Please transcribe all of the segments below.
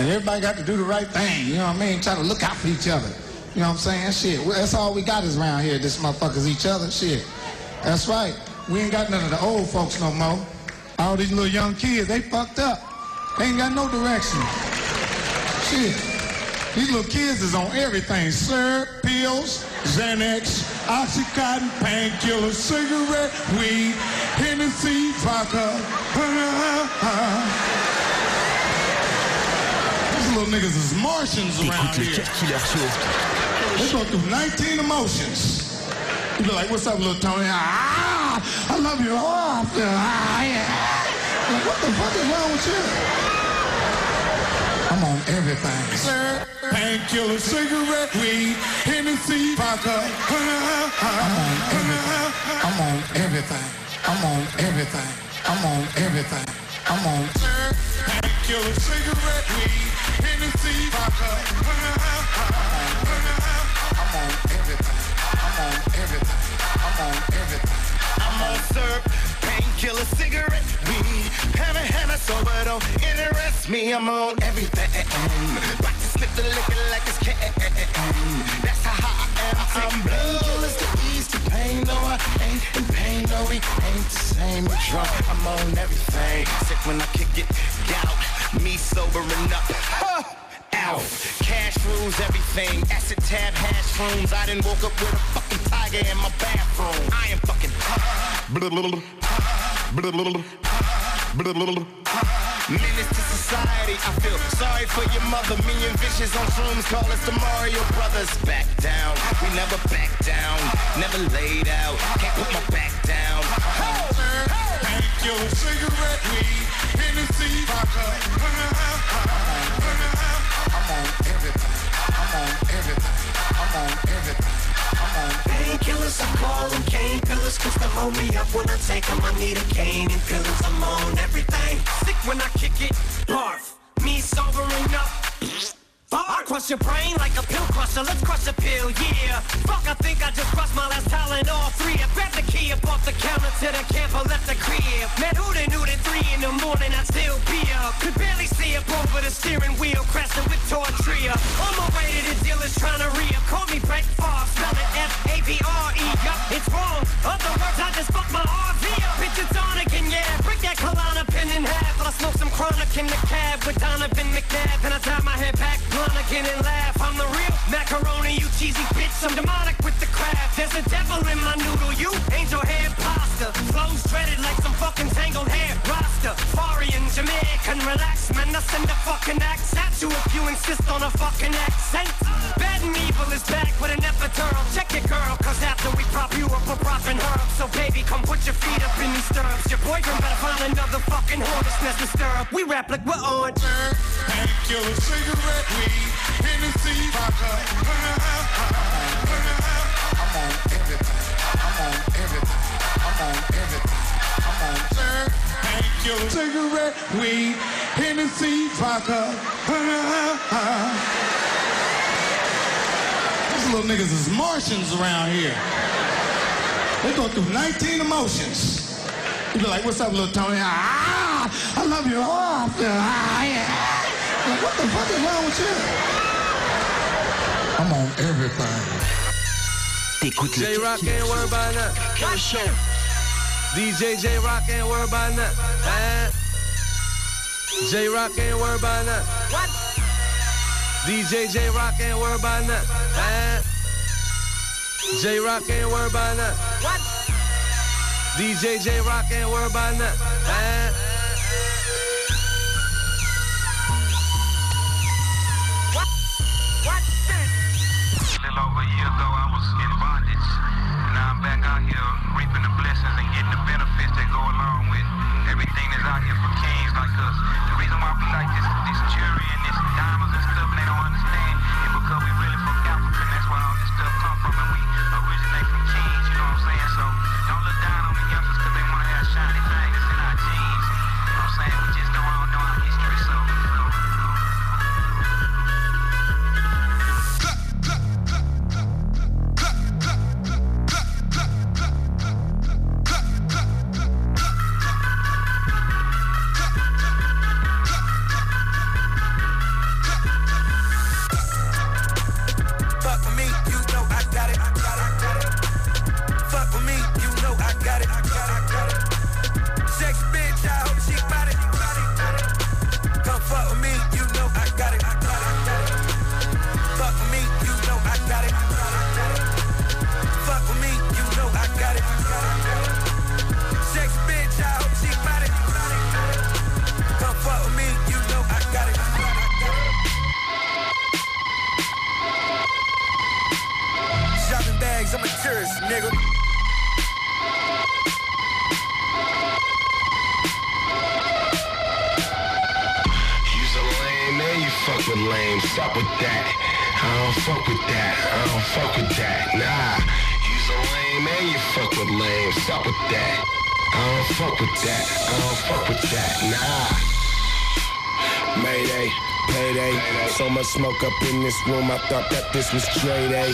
And everybody got to do the right thing, you know what I mean? Try to look out for each other. You know what I'm saying? Shit, that's all we got is around here, this motherfuckers, each other, shit. That's right. We ain't got none of the old folks no more. All these little young kids, they fucked up. They ain't got no direction. Shit. These little kids is on everything. Syrup, pills, Xanax, Oxycontin, painkillers, cigarette, weed, Hennessy, vodka. Little niggas is Martians around here. Cut Killer Show. They go through 19 emotions. You be like, what's up, little Tony? Ah, I love you. Oh, ah, yeah. Like, what the fuck is wrong with you? I'm on everything. Sir, painkiller, cigarette, weed, Hennessy, vodka. I'm on everything. I'm on everything. I'm on everything. I'm on everything. I'm on sir, painkiller, cigarette, weed, I'm on everything. I'm on everything. I'm on everything. I'm on syrup, painkiller, cigarette, weed. Hammer, hammer, sober, don't me. I'm on everything. About to slip the liquor like it's can. That's how hot I am. I'm bloodless to ease the pain. No, I ain't in pain. No, we ain't the same. We drunk. I'm on everything. Sick when I kick it. Gout. Me sobering up. Out. Cash rules everything. Acid tab, hash rooms. I done woke up with a fucking tiger in my bathroom. I am fucking. Menace to society. I feel sorry for your mother. Me and Vicious on shrooms call us the Mario Brothers. Back down. We never back down. Never laid out. Can't put my back down. Painkiller, cigarette, weed, Hennessy, vodka. On everything. I'm on everything. They hold me up when I take I need a cane I'm on everything Sick when I kick it, barf Me sobering up I crush your brain like a pill crusher, let's crush a pill, yeah Fuck, I think I just crushed my last talent, all three I grabbed the key up off the counter to the camper, left the crib Man, who knew that three in the morning I'd still be up Could barely over the steering wheel, crashing with Tortria On my way to the dealers trying to re-up. Call me Brett Favre, spell it F-A-V-R-E Yup, it's wrong, other words, I just fucked my RV up. Bitch, it's on again, yeah. Break that Klonopin in half. I smoke some chronic in the cab with Donovan McNabb. And I tie my head back, blunt again and laugh. I'm the real macaroni, you cheesy bitch. I'm demonic with the craft. There's a devil in my noodle, you angel hair pasta. Flows dreaded like some fucking tangled hair Rasta, Farian, relax Man, I send a fucking axe at you if you insist on a fucking accent Bad and evil is back with an epidural Check your girl, cause after we prop you up, we're propping her up So baby, come put your feet up in these stirrups Your boyfriend better find another fucking hornet's nest to stir We rap like we're on Painkiller, cigarette, weed, Hennessy, vodka. I'm on everything. I'm on everything. I'm on everything. I'm on sir. Painkiller, cigarette, weed, Hennessy, vodka. These little niggas is Martians around here. They go through 19 emotions. You be like, what's up, little Tony? Ah, I love you. Oh, ah, yeah. Like, what the fuck is wrong with you? I'm on everything. T'écoutes le Cut J-Rocc Killer ain't Show. worried about nothing. DJ J-Rocc ain't worried about nothing. Eh? J-Rocc ain't worried about nothing. What? DJ J-Rocc ain't worried about nothing. Eh? J-Rocc ain't worried about nothing. What? DJ J-Rocc ain't worried about nothing. Eh? little over a year ago, I was in out here reaping the blessings and getting the benefits that go along with everything that's out here for kings like us. The reason why we like this, this jewelry and this diamonds and with lame. Stop with that. I don't fuck with that. I don't fuck with that. Nah. You's a lame and you fuck with lame. Stop with that. I don't fuck with that. I don't fuck with that. Nah. Mayday, payday. So much smoke up in this room, I thought that this was Dre Day.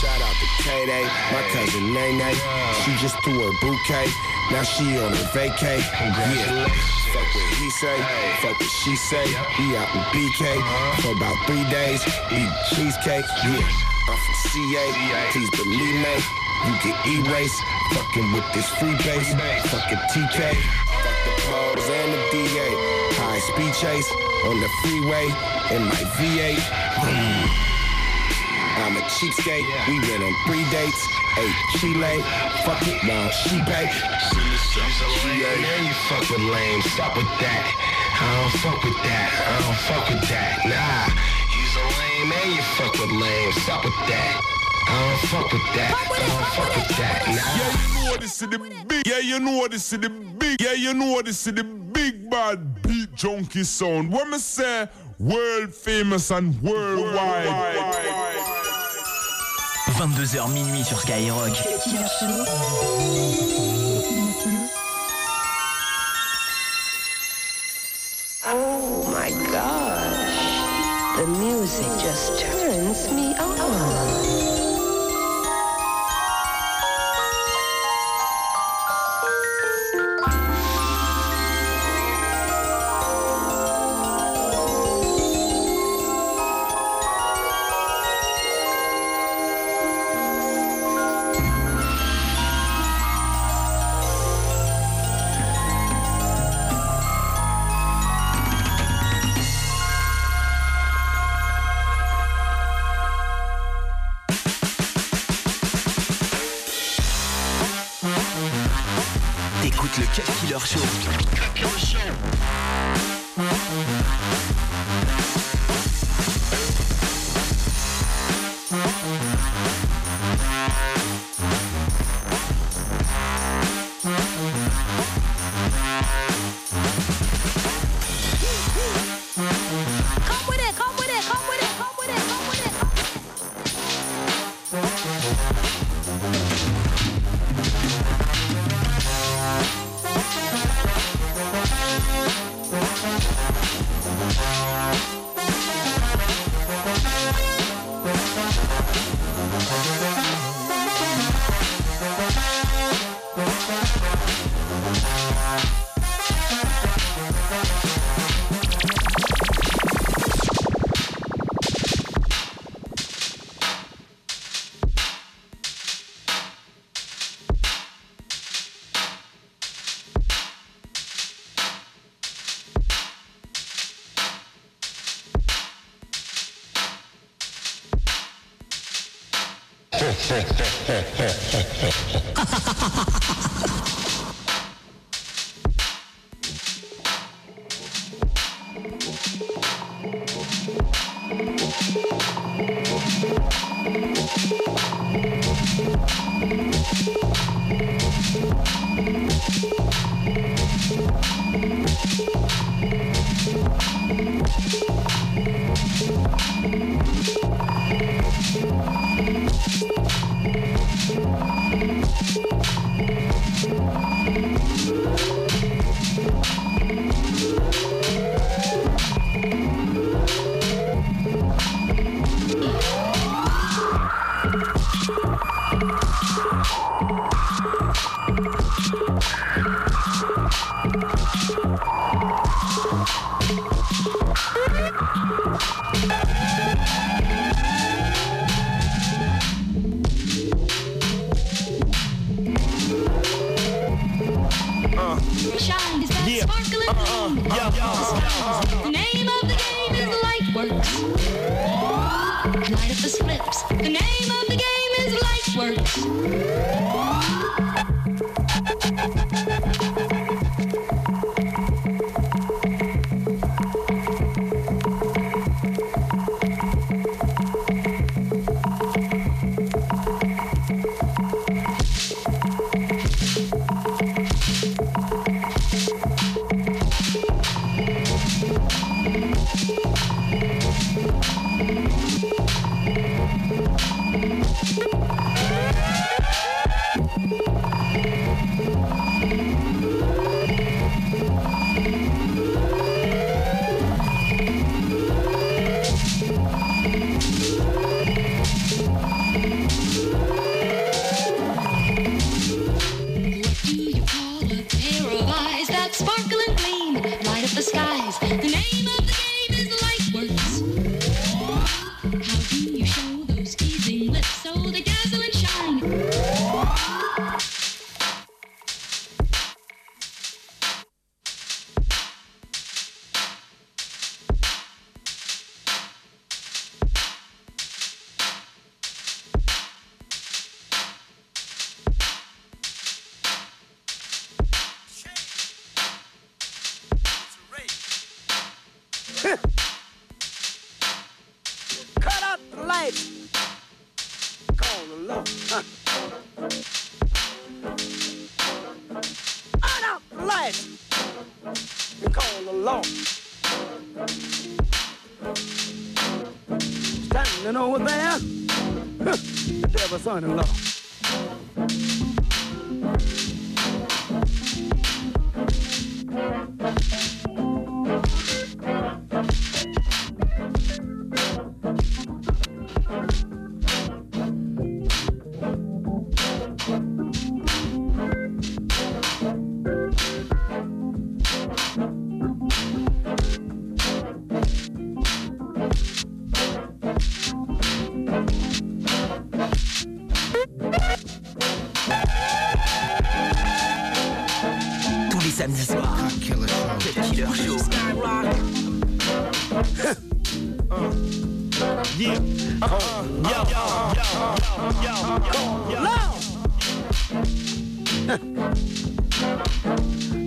Shout out to K-Day, my cousin Nene. She just threw her bouquet, now she on her vacay. Yeah. Fuck what he say, fuck what she say. We out in BK for about three days. Eat cheesecake, yeah. I'm from CA, please believe me. You get erased, fucking with this free base. Fucking TK, fuck the pros and the DA. High speed chase on the freeway in my V8. Vroom. I'm a cheapskate. We went on three dates. Ate Chile. Fuck it, now she pay. Man, you fuck with lame. Stop with that. I don't fuck with that. I don't fuck with that. Nah. You's a lame man, you fuck with lame. Stop with that. I don't fuck with that. I don't fuck with that. Nah. Yeah, you know this is the big. Yeah, you know this is the big. Yeah, you know this is the big bad beat junkie sound. What me say? World famous and worldwide. 22h minuit sur Skyrock. Oh my gosh. The music just turns me on. Shine, is the. Name of the game is son-in-law.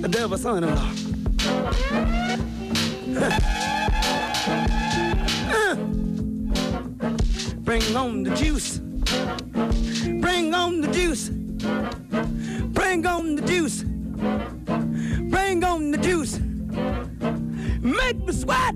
the devil's son-in-law. Bring on the juice. Bring on the juice. Bring on the juice. Bring on the juice. Make me sweat.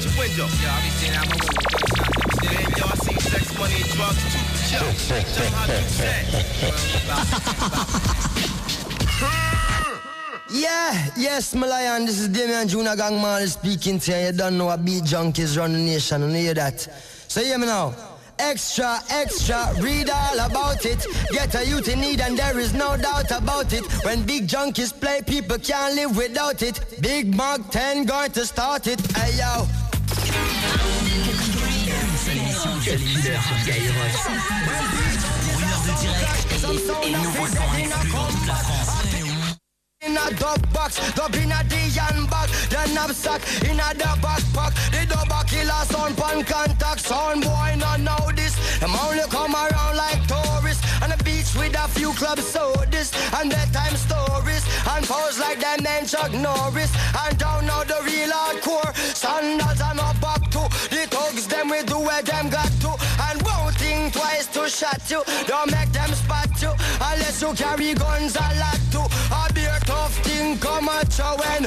out your window. Yo, I be seeing out my window. Man, yo, I seen sex, money, and drugs, too. Yo, them how. Yeah, yes, Malayan, this is Damian Junior Gangman speaking to you. You don't know what beat junkies run the nation, you hear that? So hear me now. Extra, extra, read all about it. Get a youth in need and there is no doubt about it. When big junkies play, people can't live without it. Big Mug 10 going to start it. Hey yo. Quel leader Skyrock. Pour une heure de direct et, nouveau son exclu dans toute la France. In a dub box, dub in a the knapsack in a the backpack. The double killer sound pan contact, sound boy not know this. Them only come around like tourists on the beach with a few clubs sodas and bedtime stories and pose like them name Chuck Norris and don't know the real hardcore. Sandals and up back to the thugs them we do where them got twice to shot you. Don't make them spot you unless you carry guns a lot too. A tough thing come at you when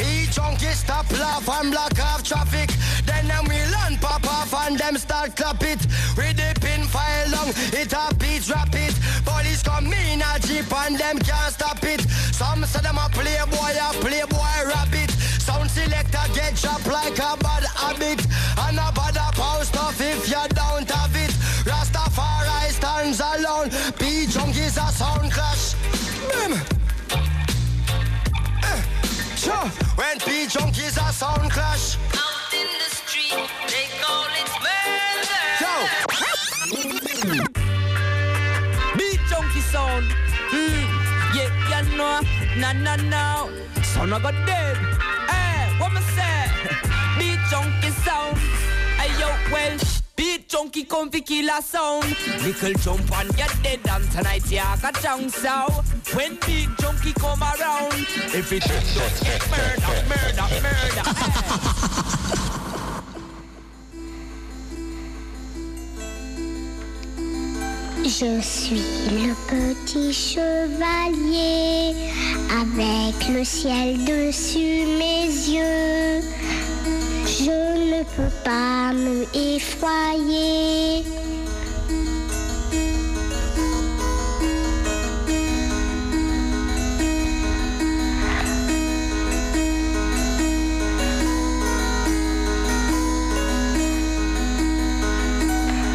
each junkie stop laugh and block off traffic. Then them we land pop off and them start clap it. With the pin file long, it a beat it. Police come in a jeep and them can't stop it. Some say them a playboy, a playboy rabbit. Sound selector get chopped like a bad habit. And a bad power stands alone. Junkies a sound clash. Boom. Eh, Sure. When P junkies a sound clash. Out in the street, they call it murder. Beat junkie sound. Mm. Yeah, you know. Nah, nah, nah. Son I got dead. Hey, what me say? Beat junkie sound. Hey, yo, well. Beat junkie come fi kill a sound. Little jump and get dead and tonight ya got junk so. When beat junkie come around, everything just get murder, murder, murder. Je suis le petit chevalier avec le ciel dessus mes yeux. Je ne peux pas me effroyer.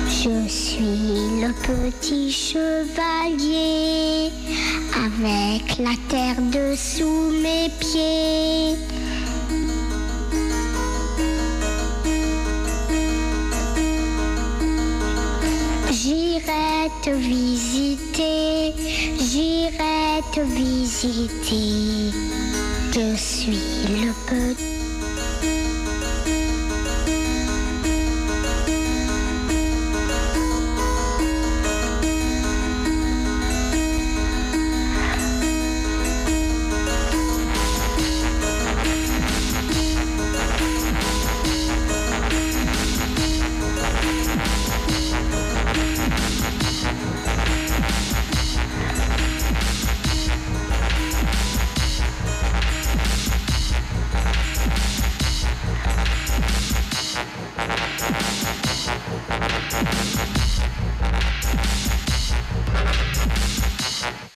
Je suis le petit chevalier avec la terre dessous mes pieds. Te visiter, j'irai te visiter. Je suis le petit